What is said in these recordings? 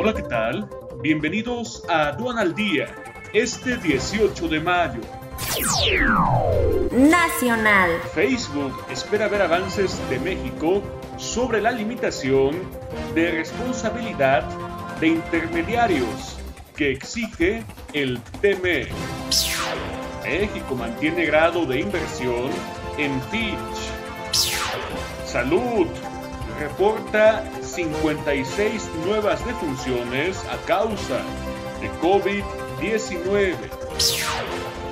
Hola, ¿qué tal? Bienvenidos a Aduan al Día, este 18 de mayo. Nacional. Facebook espera ver avances de México sobre la limitación de responsabilidad de intermediarios que exige el TME. México mantiene grado de inversión en Fitch. Salud reporta 56 nuevas defunciones a causa de COVID-19.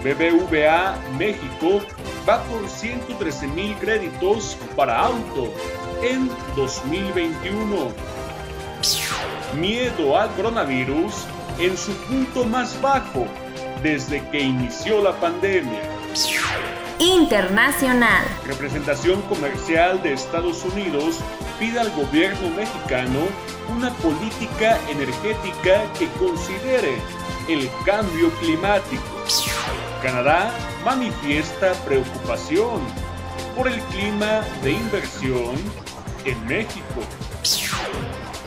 BBVA México va por 113 mil créditos para auto en 2021. Miedo al coronavirus en su punto más bajo desde que inició la pandemia. Internacional. Representación comercial de Estados Unidos pide al gobierno mexicano una política energética que considere el cambio climático. Canadá manifiesta preocupación por el clima de inversión en México.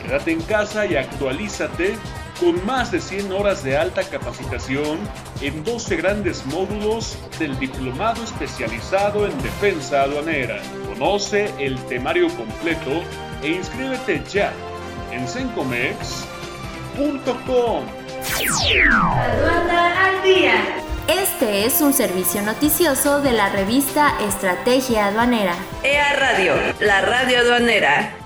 Quédate en casa y actualízate con más de 100 horas de alta capacitación en 12 grandes módulos del Diplomado Especializado en Defensa Aduanera. Conoce el temario completo e inscríbete ya en sencomex.com. Aduana al día. Este es un servicio noticioso de la revista Estrategia Aduanera. EA Radio, la radio aduanera.